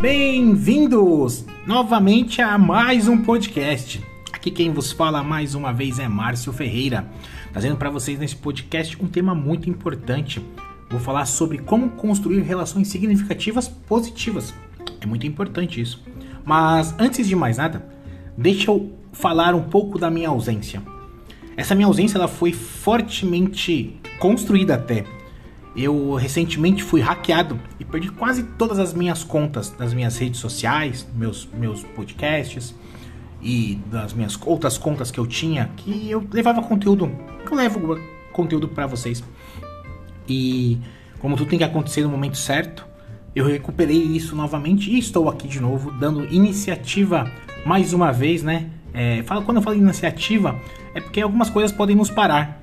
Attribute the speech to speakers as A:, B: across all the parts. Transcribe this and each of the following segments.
A: Bem-vindos novamente a mais um podcast. Aqui quem vos fala mais uma vez é Márcio Ferreira, trazendo para vocês nesse podcast um tema muito importante. Vou falar sobre como construir relações significativas positivas. É muito importante isso. Mas antes de mais nada, deixa eu falar um pouco da minha ausência. Essa minha ausência ela foi fortemente construída até eu recentemente fui hackeado e perdi quase todas as minhas contas das minhas redes sociais, meus, meus podcasts e das minhas outras contas que eu tinha, que eu levava conteúdo, eu levo conteúdo para vocês. E como tudo tem que acontecer no momento certo, eu recuperei isso novamente e estou aqui de novo dando iniciativa mais uma vez, né? É, quando eu falo iniciativa, é porque algumas coisas podem nos parar.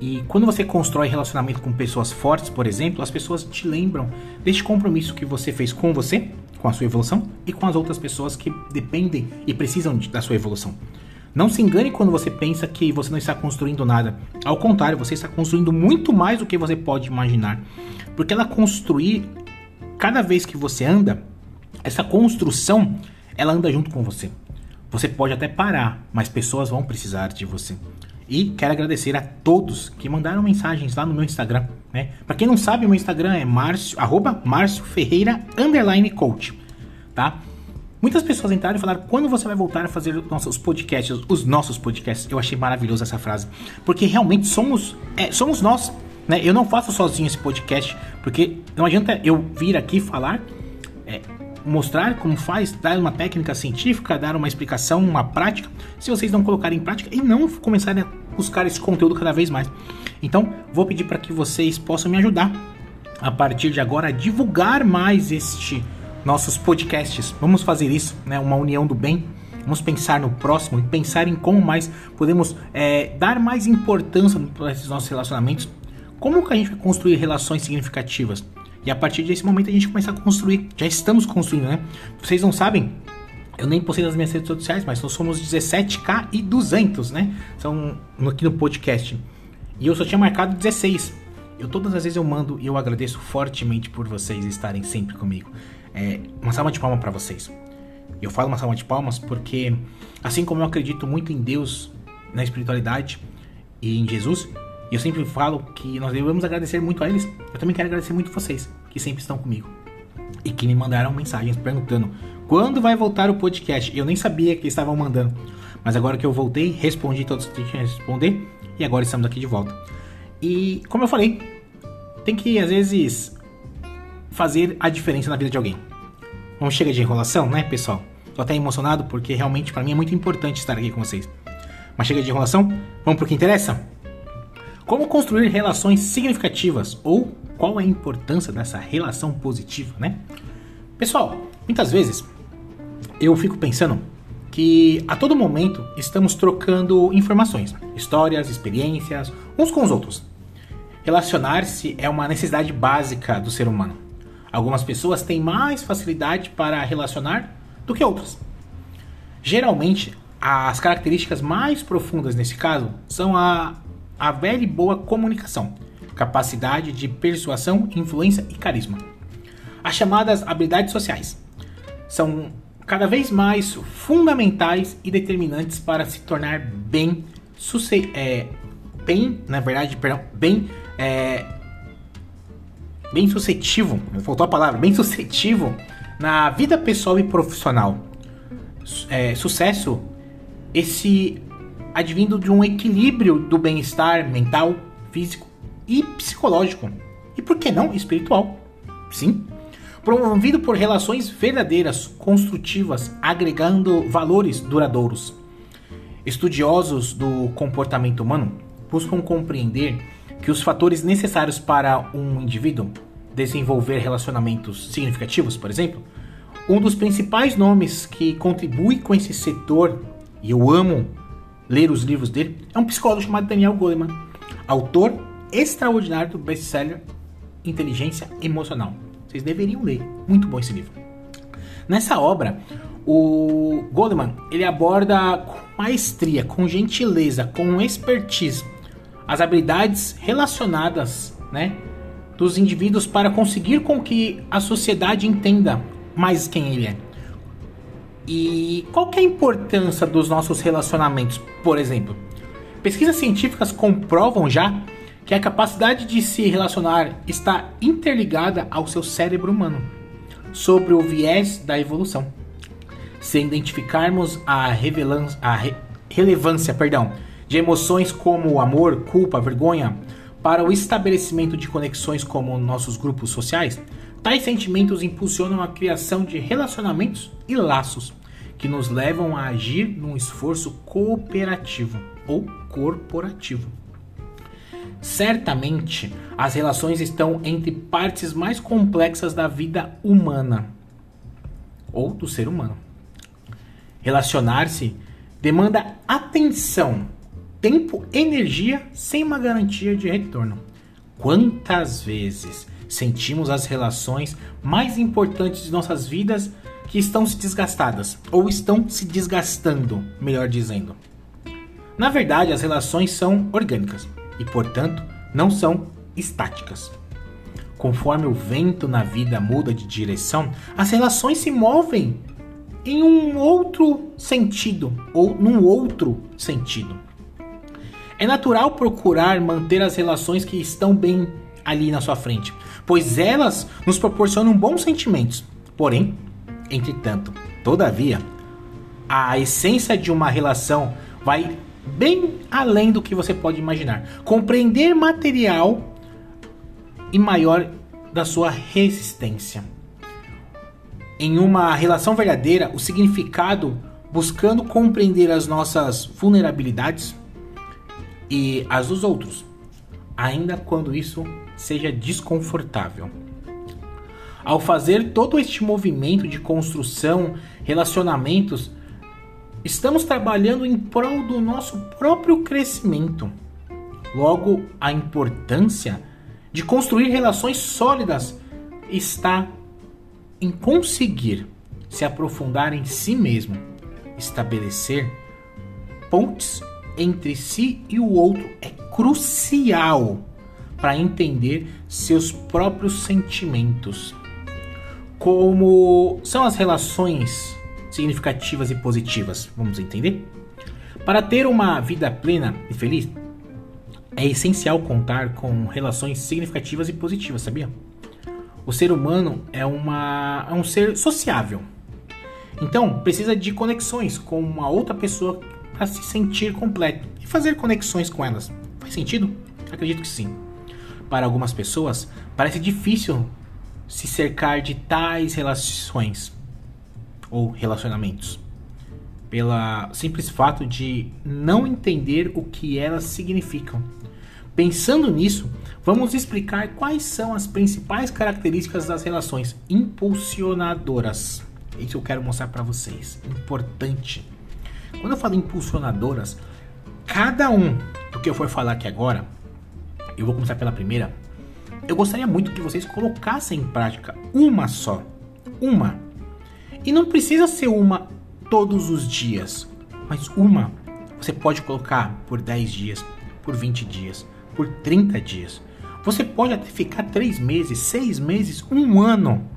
A: E quando você constrói relacionamento com pessoas fortes, por exemplo, as pessoas te lembram deste compromisso que você fez com você, com a sua evolução e com as outras pessoas que dependem e precisam da sua evolução. Não se engane quando você pensa que você não está construindo nada. Ao contrário, você está construindo muito mais do que você pode imaginar. Porque ela construir, cada vez que você anda, essa construção, ela anda junto com você. Você pode até parar, mas pessoas vão precisar de você. E quero agradecer a todos que mandaram mensagens lá no meu Instagram. Né? Para quem não sabe, meu Instagram é Márcio. Tá? Muitas pessoas entraram e falaram quando você vai voltar a fazer os nossos podcasts, os nossos podcasts. Eu achei maravilhoso essa frase, porque realmente somos, é, somos nós. Né? Eu não faço sozinho esse podcast, porque não adianta eu vir aqui falar é, mostrar como faz, dar uma técnica científica, dar uma explicação, uma prática, se vocês não colocarem em prática e não começarem a buscar esse conteúdo cada vez mais. Então, vou pedir para que vocês possam me ajudar a partir de agora a divulgar mais este nossos podcasts. Vamos fazer isso, né? Uma união do bem. Vamos pensar no próximo e pensar em como mais podemos é, dar mais importância para esses nossos relacionamentos. Como que a gente vai construir relações significativas? E a partir desse momento a gente começa a construir. Já estamos construindo, né? Vocês não sabem, eu nem postei nas minhas redes sociais, mas nós somos 17k e 200, né? São aqui no podcast. E eu só tinha marcado 16. Eu todas as vezes eu mando e eu agradeço fortemente por vocês estarem sempre comigo. É, uma salva de palmas para vocês. Eu falo uma salva de palmas porque, assim como eu acredito muito em Deus, na espiritualidade e em Jesus, e eu sempre falo que nós devemos agradecer muito a eles. Eu também quero agradecer muito vocês, que sempre estão comigo. E que me mandaram mensagens perguntando quando vai voltar o podcast. Eu nem sabia que estavam mandando. Mas agora que eu voltei, respondi todos que tinha que responder. E agora estamos aqui de volta. E como eu falei, tem que às vezes fazer a diferença na vida de alguém. Vamos chega de enrolação, né, pessoal? Tô até emocionado porque realmente para mim é muito importante estar aqui com vocês. Mas chega de enrolação, vamos pro que interessa? Como construir relações significativas ou qual é a importância dessa relação positiva, né? Pessoal, muitas vezes eu fico pensando que a todo momento estamos trocando informações, histórias, experiências, uns com os outros. Relacionar-se é uma necessidade básica do ser humano. Algumas pessoas têm mais facilidade para relacionar do que outras. Geralmente, as características mais profundas nesse caso são a a velha e boa comunicação, capacidade de persuasão, influência e carisma. As chamadas habilidades sociais são cada vez mais fundamentais e determinantes para se tornar bem, é, bem, na verdade, perdão, bem, é, bem suscetível, faltou a palavra, bem suscetível na vida pessoal e profissional. É, sucesso, esse advindo de um equilíbrio do bem-estar mental, físico e psicológico. E por que não espiritual? Sim. Promovido por relações verdadeiras, construtivas, agregando valores duradouros. Estudiosos do comportamento humano buscam compreender que os fatores necessários para um indivíduo desenvolver relacionamentos significativos, por exemplo, um dos principais nomes que contribui com esse setor, e eu amo ler os livros dele, é um psicólogo chamado Daniel Goleman, autor extraordinário do best-seller Inteligência Emocional. Vocês deveriam ler, muito bom esse livro. Nessa obra, o Goleman ele aborda com maestria, com gentileza, com expertise as habilidades relacionadas, né, dos indivíduos para conseguir com que a sociedade entenda mais quem ele é. E qual que é a importância dos nossos relacionamentos, por exemplo? Pesquisas científicas comprovam já que a capacidade de se relacionar está interligada ao seu cérebro humano, sobre o viés da evolução. Se identificarmos a, a re relevância perdão, de emoções como amor, culpa, vergonha, para o estabelecimento de conexões como nossos grupos sociais, tais sentimentos impulsionam a criação de relacionamentos e laços que nos levam a agir num esforço cooperativo ou corporativo. Certamente, as relações estão entre partes mais complexas da vida humana ou do ser humano. Relacionar-se demanda atenção, tempo, energia sem uma garantia de retorno. Quantas vezes sentimos as relações mais importantes de nossas vidas que estão se desgastadas ou estão se desgastando, melhor dizendo? Na verdade, as relações são orgânicas e, portanto, não são estáticas. Conforme o vento na vida muda de direção, as relações se movem em um outro sentido ou num outro sentido. É natural procurar manter as relações que estão bem ali na sua frente, pois elas nos proporcionam bons sentimentos. Porém, entretanto, todavia, a essência de uma relação vai bem além do que você pode imaginar. Compreender material e maior da sua resistência. Em uma relação verdadeira, o significado buscando compreender as nossas vulnerabilidades e as dos outros, ainda quando isso seja desconfortável. Ao fazer todo este movimento de construção, relacionamentos, Estamos trabalhando em prol do nosso próprio crescimento. Logo, a importância de construir relações sólidas está em conseguir se aprofundar em si mesmo, estabelecer pontes entre si e o outro é crucial para entender seus próprios sentimentos. Como são as relações significativas e positivas. Vamos entender? Para ter uma vida plena e feliz, é essencial contar com relações significativas e positivas, sabia? O ser humano é, uma, é um ser sociável. Então, precisa de conexões com uma outra pessoa para se sentir completo e fazer conexões com elas. Faz sentido? Acredito que sim. Para algumas pessoas, parece difícil se cercar de tais relações ou relacionamentos, pela simples fato de não entender o que elas significam. Pensando nisso, vamos explicar quais são as principais características das relações impulsionadoras. Isso eu quero mostrar para vocês. Importante. Quando eu falo impulsionadoras, cada um do que eu for falar aqui agora, eu vou começar pela primeira. Eu gostaria muito que vocês colocassem em prática uma só. Uma e não precisa ser uma todos os dias, mas uma você pode colocar por 10 dias, por 20 dias, por 30 dias. Você pode até ficar 3 meses, 6 meses, um ano,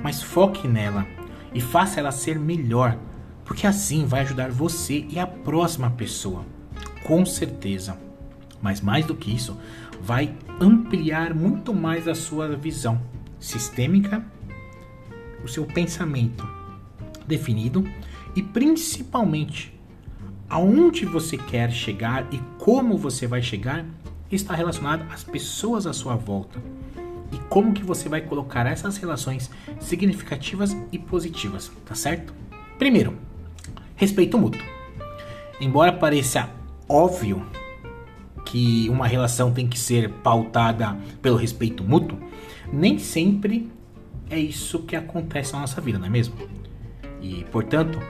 A: mas foque nela e faça ela ser melhor, porque assim vai ajudar você e a próxima pessoa, com certeza. Mas mais do que isso, vai ampliar muito mais a sua visão sistêmica, o seu pensamento definido e principalmente aonde você quer chegar e como você vai chegar está relacionado às pessoas à sua volta e como que você vai colocar essas relações significativas e positivas, tá certo? Primeiro, respeito mútuo. Embora pareça óbvio que uma relação tem que ser pautada pelo respeito mútuo, nem sempre é isso que acontece na nossa vida, não é mesmo? e, portanto,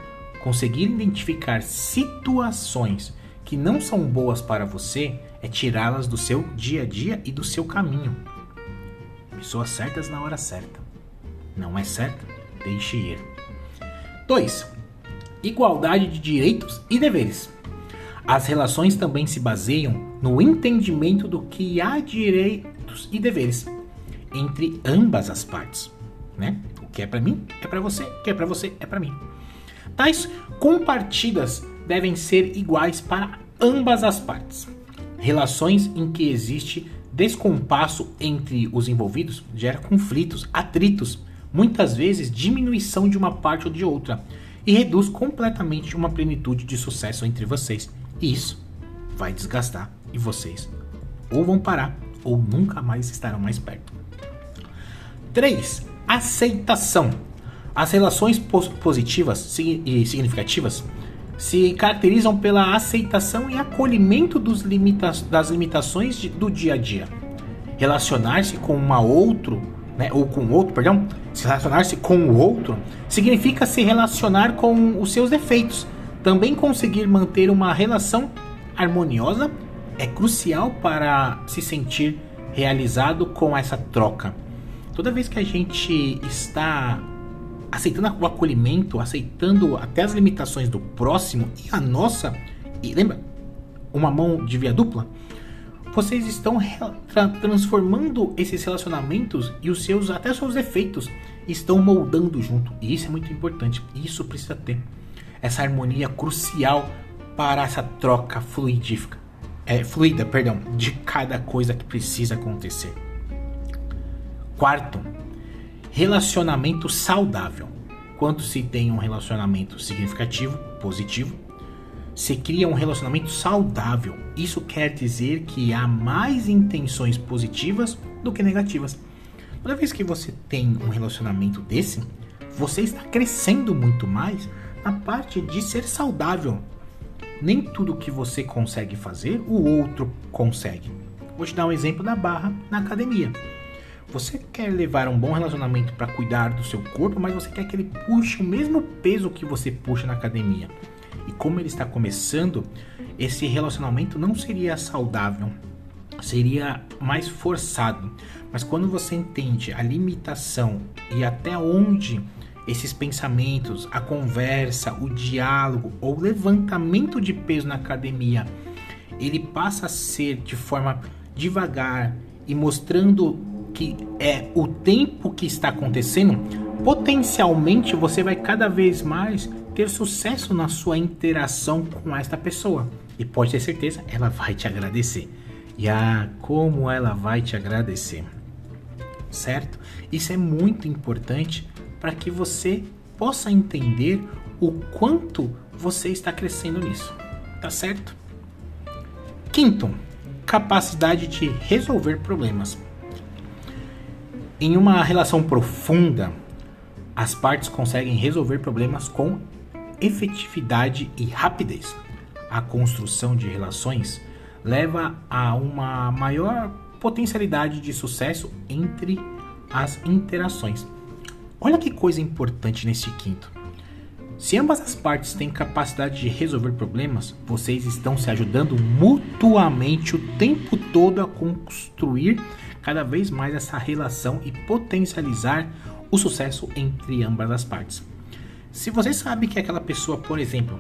A: conseguir identificar situações que não são boas para você é tirá-las do seu dia a dia e do seu caminho. Pessoas certas na hora certa. Não é certo? Deixe ir. 2. Igualdade de direitos e deveres. As relações também se baseiam no entendimento do que há direitos e deveres entre ambas as partes, né? que é para mim, é para você, que é para você, é para mim. Tais compartidas devem ser iguais para ambas as partes. Relações em que existe descompasso entre os envolvidos gera conflitos, atritos, muitas vezes diminuição de uma parte ou de outra, e reduz completamente uma plenitude de sucesso entre vocês. E isso vai desgastar e vocês ou vão parar ou nunca mais estarão mais perto. 3. Aceitação. As relações positivas e significativas se caracterizam pela aceitação e acolhimento limita das limitações de, do dia a dia. Relacionar-se com uma outro, né, ou com outro, perdão, se relacionar-se com o outro significa se relacionar com os seus defeitos. Também conseguir manter uma relação harmoniosa é crucial para se sentir realizado com essa troca. Toda vez que a gente está aceitando o acolhimento, aceitando até as limitações do próximo e a nossa, e lembra, uma mão de via dupla, vocês estão tra transformando esses relacionamentos e os seus até os seus defeitos estão moldando junto. E isso é muito importante. Isso precisa ter essa harmonia crucial para essa troca fluidífica, é, fluida, perdão, de cada coisa que precisa acontecer. Quarto, relacionamento saudável. Quando se tem um relacionamento significativo, positivo, se cria um relacionamento saudável. Isso quer dizer que há mais intenções positivas do que negativas. Toda vez que você tem um relacionamento desse, você está crescendo muito mais na parte de ser saudável. Nem tudo que você consegue fazer, o outro consegue. Vou te dar um exemplo da barra na academia. Você quer levar um bom relacionamento para cuidar do seu corpo, mas você quer que ele puxe o mesmo peso que você puxa na academia. E como ele está começando, esse relacionamento não seria saudável, seria mais forçado. Mas quando você entende a limitação e até onde esses pensamentos, a conversa, o diálogo ou levantamento de peso na academia, ele passa a ser de forma devagar e mostrando que é o tempo que está acontecendo, potencialmente você vai cada vez mais ter sucesso na sua interação com esta pessoa. E pode ter certeza, ela vai te agradecer. E ah, como ela vai te agradecer. Certo? Isso é muito importante para que você possa entender o quanto você está crescendo nisso. Tá certo? Quinto, capacidade de resolver problemas. Em uma relação profunda, as partes conseguem resolver problemas com efetividade e rapidez. A construção de relações leva a uma maior potencialidade de sucesso entre as interações. Olha que coisa importante nesse quinto. Se ambas as partes têm capacidade de resolver problemas, vocês estão se ajudando mutuamente o tempo todo a construir cada vez mais essa relação e potencializar o sucesso entre ambas as partes. Se você sabe que aquela pessoa, por exemplo,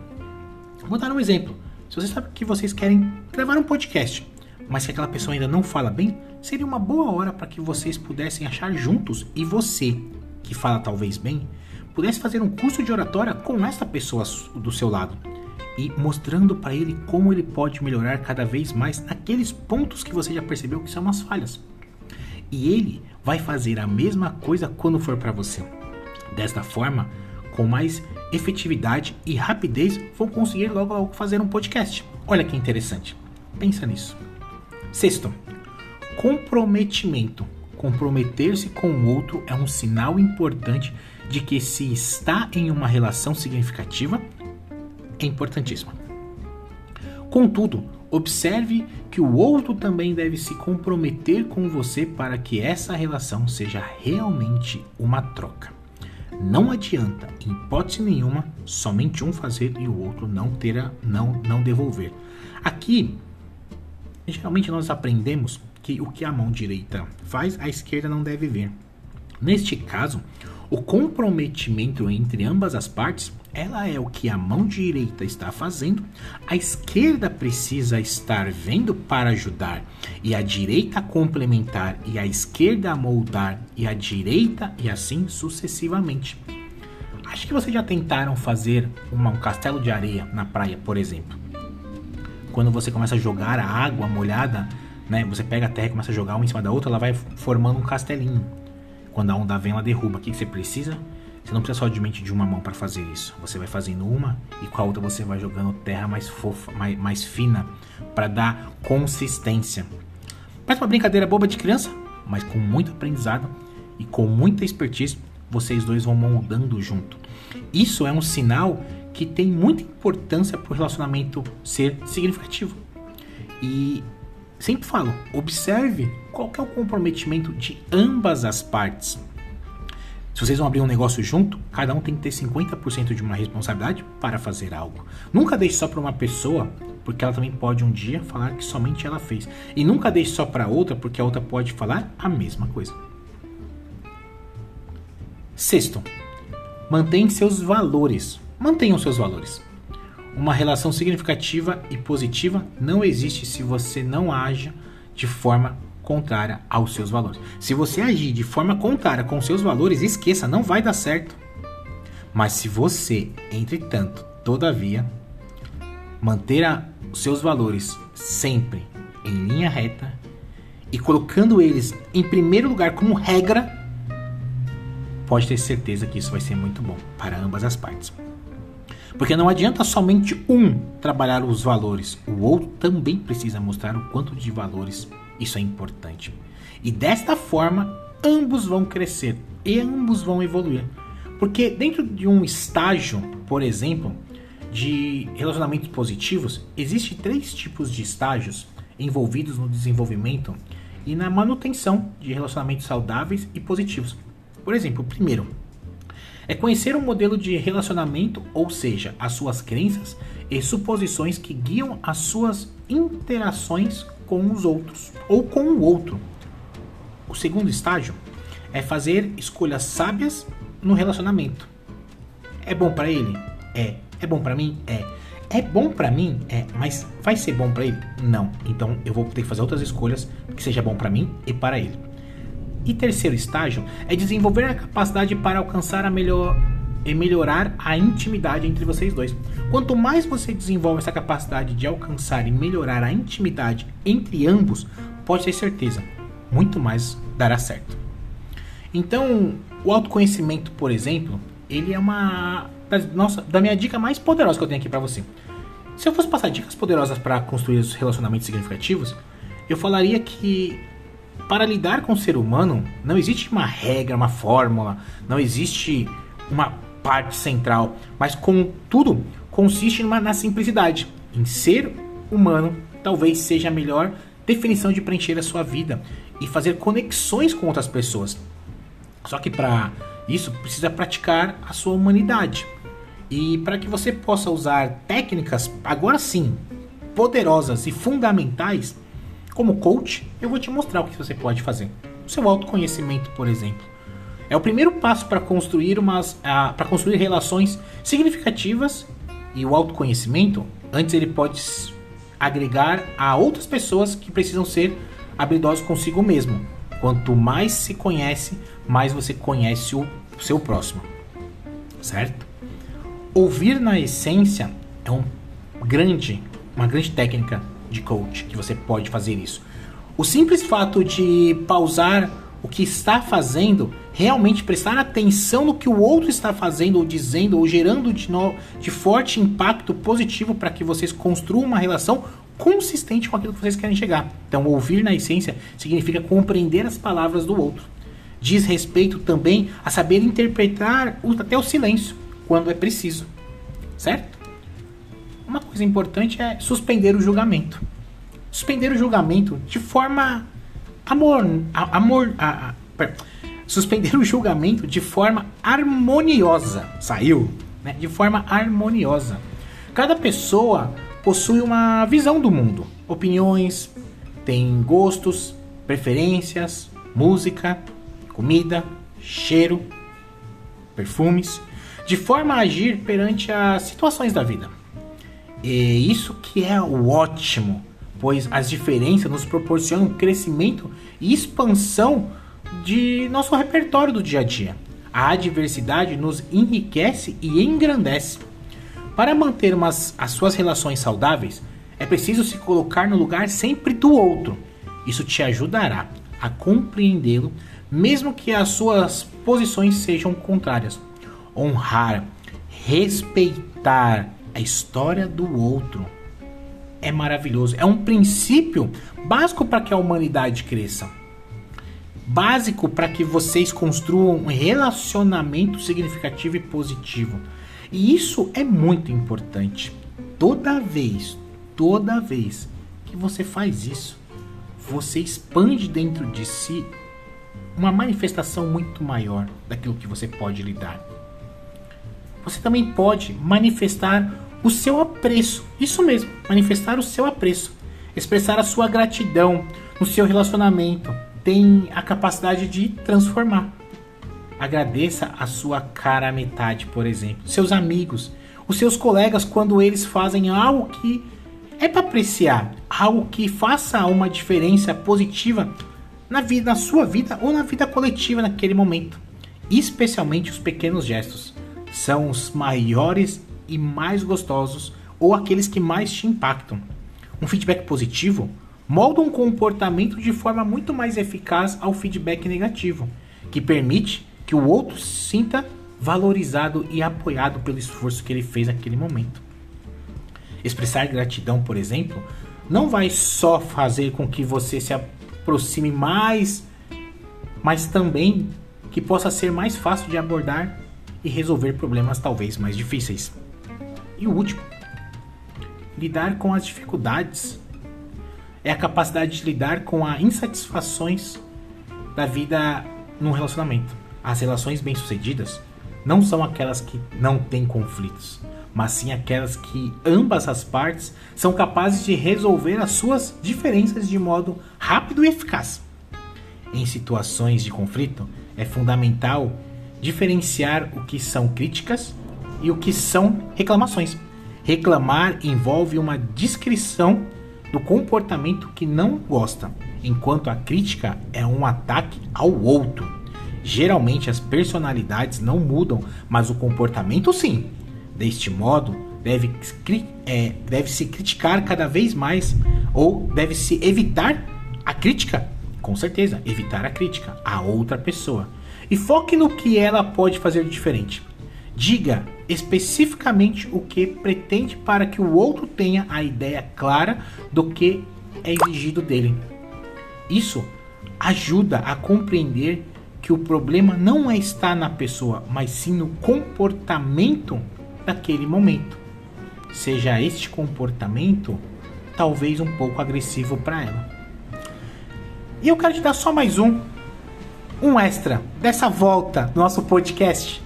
A: vou dar um exemplo. Se você sabe que vocês querem gravar um podcast, mas que aquela pessoa ainda não fala bem, seria uma boa hora para que vocês pudessem achar juntos e você, que fala talvez bem, pudesse fazer um curso de oratória com essa pessoa do seu lado e mostrando para ele como ele pode melhorar cada vez mais naqueles pontos que você já percebeu que são umas falhas. E ele vai fazer a mesma coisa quando for para você. Desta forma, com mais efetividade e rapidez, vão conseguir logo, logo fazer um podcast. Olha que interessante. Pensa nisso. Sexto, comprometimento. Comprometer-se com o outro é um sinal importante de que se está em uma relação significativa é importantíssimo. Contudo, Observe que o outro também deve se comprometer com você para que essa relação seja realmente uma troca. Não adianta, em hipótese nenhuma, somente um fazer e o outro não terá, não, não devolver. Aqui, geralmente nós aprendemos que o que a mão direita faz, a esquerda não deve ver. Neste caso, o comprometimento entre ambas as partes ela é o que a mão direita está fazendo, a esquerda precisa estar vendo para ajudar, e a direita complementar, e a esquerda moldar, e a direita, e assim sucessivamente. Acho que vocês já tentaram fazer uma, um castelo de areia na praia, por exemplo. Quando você começa a jogar a água molhada, né, você pega a terra e começa a jogar uma em cima da outra, ela vai formando um castelinho. Quando a onda vem, ela derruba. O que, você precisa? Você não precisa somente de uma mão para fazer isso. Você vai fazendo uma e com a outra você vai jogando terra mais fofa, mais, mais fina, para dar consistência. Parece uma brincadeira boba de criança, mas com muito aprendizado e com muita expertise, vocês dois vão moldando junto. Isso é um sinal que tem muita importância para o relacionamento ser significativo. E sempre falo, observe qual é o comprometimento de ambas as partes. Se vocês vão abrir um negócio junto, cada um tem que ter 50% de uma responsabilidade para fazer algo. Nunca deixe só para uma pessoa, porque ela também pode um dia falar que somente ela fez. E nunca deixe só para outra, porque a outra pode falar a mesma coisa. Sexto, mantenha seus valores. Mantenham seus valores. Uma relação significativa e positiva não existe se você não age de forma contrária aos seus valores. Se você agir de forma contrária com seus valores, esqueça, não vai dar certo. Mas se você, entretanto, todavia, manter os seus valores sempre em linha reta e colocando eles em primeiro lugar como regra, pode ter certeza que isso vai ser muito bom para ambas as partes. Porque não adianta somente um trabalhar os valores, o outro também precisa mostrar o quanto de valores isso é importante. E desta forma, ambos vão crescer e ambos vão evoluir. Porque dentro de um estágio, por exemplo, de relacionamentos positivos, existem três tipos de estágios envolvidos no desenvolvimento e na manutenção de relacionamentos saudáveis e positivos. Por exemplo, primeiro é conhecer um modelo de relacionamento, ou seja, as suas crenças e suposições que guiam as suas interações com os outros ou com o outro. O segundo estágio é fazer escolhas sábias no relacionamento. É bom para ele? É. É bom para mim? É. É bom para mim? É. Mas vai ser bom para ele? Não. Então eu vou ter que fazer outras escolhas que seja bom para mim e para ele. E terceiro estágio é desenvolver a capacidade para alcançar a melhor e melhorar a intimidade entre vocês dois. Quanto mais você desenvolve essa capacidade de alcançar e melhorar a intimidade entre ambos, pode ter certeza, muito mais dará certo. Então, o autoconhecimento, por exemplo, ele é uma nossa, da minha dica mais poderosa que eu tenho aqui para você. Se eu fosse passar dicas poderosas para construir os relacionamentos significativos, eu falaria que para lidar com o ser humano não existe uma regra, uma fórmula, não existe uma parte central, mas contudo consiste numa, na simplicidade. Em ser humano, talvez seja a melhor definição de preencher a sua vida e fazer conexões com outras pessoas. Só que para isso precisa praticar a sua humanidade. E para que você possa usar técnicas, agora sim, poderosas e fundamentais, como coach, eu vou te mostrar o que você pode fazer. O seu autoconhecimento, por exemplo. É o primeiro passo para construir umas, para construir relações significativas e o autoconhecimento. Antes ele pode agregar a outras pessoas que precisam ser habilidosos consigo mesmo. Quanto mais se conhece, mais você conhece o seu próximo, certo? Ouvir na essência é um grande, uma grande técnica de coach que você pode fazer isso. O simples fato de pausar o que está fazendo, realmente prestar atenção no que o outro está fazendo ou dizendo ou gerando de, no, de forte impacto positivo para que vocês construam uma relação consistente com aquilo que vocês querem chegar. Então, ouvir na essência significa compreender as palavras do outro. Diz respeito também a saber interpretar até o silêncio quando é preciso. Certo? Uma coisa importante é suspender o julgamento. Suspender o julgamento de forma amor, amor, a, a, suspender o julgamento de forma harmoniosa. Saiu, né? De forma harmoniosa. Cada pessoa possui uma visão do mundo, opiniões, tem gostos, preferências, música, comida, cheiro, perfumes. de forma a agir perante as situações da vida. E isso que é o ótimo, pois as diferenças nos proporcionam crescimento e expansão de nosso repertório do dia a dia. A adversidade nos enriquece e engrandece. Para manter umas, as suas relações saudáveis, é preciso se colocar no lugar sempre do outro. Isso te ajudará a compreendê-lo, mesmo que as suas posições sejam contrárias. Honrar, respeitar a história do outro é maravilhoso. É um princípio básico para que a humanidade cresça. Básico para que vocês construam um relacionamento significativo e positivo. E isso é muito importante. Toda vez, toda vez que você faz isso, você expande dentro de si uma manifestação muito maior daquilo que você pode lidar. Você também pode manifestar o seu apreço, isso mesmo, manifestar o seu apreço, expressar a sua gratidão no seu relacionamento, tem a capacidade de transformar. Agradeça a sua cara metade, por exemplo, seus amigos, os seus colegas quando eles fazem algo que é para apreciar, algo que faça uma diferença positiva na vida, na sua vida ou na vida coletiva naquele momento. Especialmente os pequenos gestos. São os maiores e mais gostosos ou aqueles que mais te impactam. Um feedback positivo molda um comportamento de forma muito mais eficaz ao feedback negativo, que permite que o outro sinta valorizado e apoiado pelo esforço que ele fez naquele momento. Expressar gratidão, por exemplo, não vai só fazer com que você se aproxime mais, mas também que possa ser mais fácil de abordar e resolver problemas talvez mais difíceis. E o último, lidar com as dificuldades. É a capacidade de lidar com as insatisfações da vida num relacionamento. As relações bem-sucedidas não são aquelas que não têm conflitos, mas sim aquelas que ambas as partes são capazes de resolver as suas diferenças de modo rápido e eficaz. Em situações de conflito, é fundamental diferenciar o que são críticas e o que são reclamações. Reclamar envolve uma descrição do comportamento que não gosta, enquanto a crítica é um ataque ao outro. Geralmente as personalidades não mudam, mas o comportamento sim. Deste modo, deve, é, deve se criticar cada vez mais ou deve se evitar a crítica. Com certeza, evitar a crítica a outra pessoa. E foque no que ela pode fazer diferente. Diga especificamente o que pretende para que o outro tenha a ideia clara do que é exigido dele. Isso ajuda a compreender que o problema não é estar na pessoa, mas sim no comportamento daquele momento. Seja este comportamento talvez um pouco agressivo para ela. E eu quero te dar só mais um, um extra dessa volta do nosso podcast.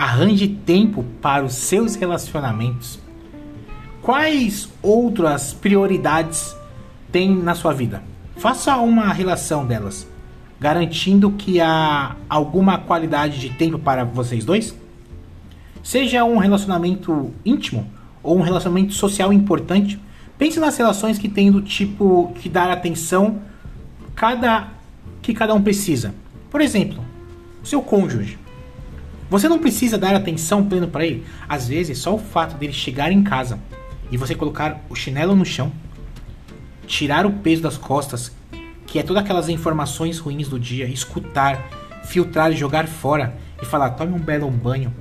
A: Arranje tempo para os seus relacionamentos. Quais outras prioridades tem na sua vida? Faça uma relação delas garantindo que há alguma qualidade de tempo para vocês dois? Seja um relacionamento íntimo ou um relacionamento social importante, pense nas relações que tem do tipo que dar atenção cada que cada um precisa. Por exemplo, seu cônjuge. Você não precisa dar atenção plena para ele. Às vezes, só o fato dele chegar em casa e você colocar o chinelo no chão, tirar o peso das costas que é todas aquelas informações ruins do dia, escutar, filtrar e jogar fora e falar: tome um belo banho,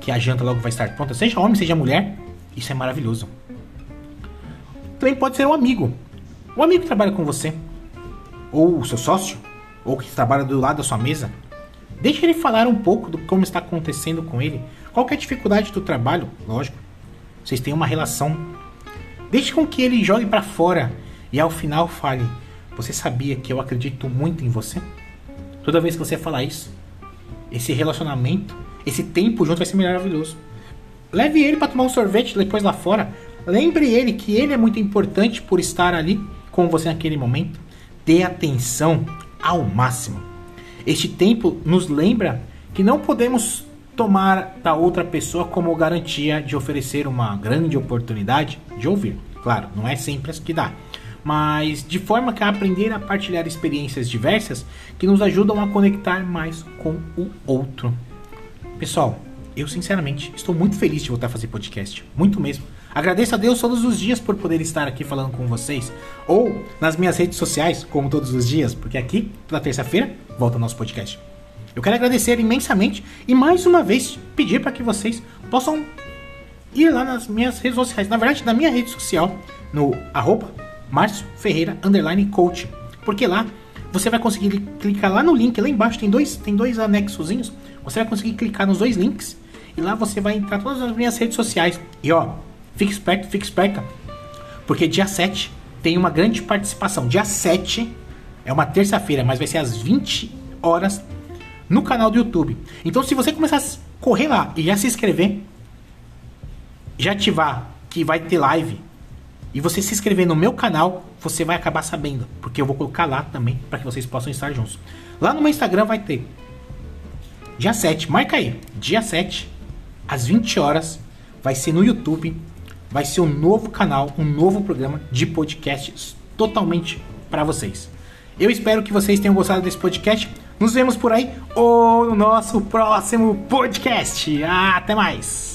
A: que a janta logo vai estar pronta, seja homem, seja mulher, isso é maravilhoso. Também pode ser um amigo, um amigo que trabalha com você, ou o seu sócio, ou que trabalha do lado da sua mesa. Deixe ele falar um pouco do como está acontecendo com ele, qual é a dificuldade do trabalho, lógico. Vocês têm uma relação. Deixe com que ele jogue para fora e ao final fale: você sabia que eu acredito muito em você? Toda vez que você falar isso, esse relacionamento, esse tempo junto vai ser maravilhoso. Leve ele para tomar um sorvete depois lá fora. Lembre ele que ele é muito importante por estar ali com você naquele momento. Dê atenção ao máximo. Este tempo nos lembra que não podemos tomar da outra pessoa como garantia de oferecer uma grande oportunidade de ouvir. Claro, não é sempre as que dá, mas de forma que aprender a partilhar experiências diversas que nos ajudam a conectar mais com o outro. Pessoal, eu sinceramente estou muito feliz de voltar a fazer podcast, muito mesmo. Agradeço a Deus todos os dias por poder estar aqui falando com vocês, ou nas minhas redes sociais, como todos os dias, porque aqui, toda terça-feira, volta nosso podcast. Eu quero agradecer imensamente e mais uma vez pedir para que vocês possam ir lá nas minhas redes sociais, na verdade, na minha rede social, no arroba Márcio Ferreira underline coach, porque lá você vai conseguir clicar lá no link, lá embaixo tem dois, tem dois anexozinhos, você vai conseguir clicar nos dois links e lá você vai entrar todas as minhas redes sociais. E ó, fique esperto, fique esperta, porque dia 7 tem uma grande participação. Dia 7 é uma terça-feira, mas vai ser às 20 horas no canal do YouTube. Então, se você começar a correr lá e já se inscrever, já ativar que vai ter live e você se inscrever no meu canal, você vai acabar sabendo, porque eu vou colocar lá também para que vocês possam estar juntos. Lá no meu Instagram vai ter dia 7, marca aí, dia 7 às 20 horas vai ser no YouTube, vai ser um novo canal, um novo programa de podcasts totalmente para vocês. Eu espero que vocês tenham gostado desse podcast. Nos vemos por aí ou no nosso próximo podcast. Até mais!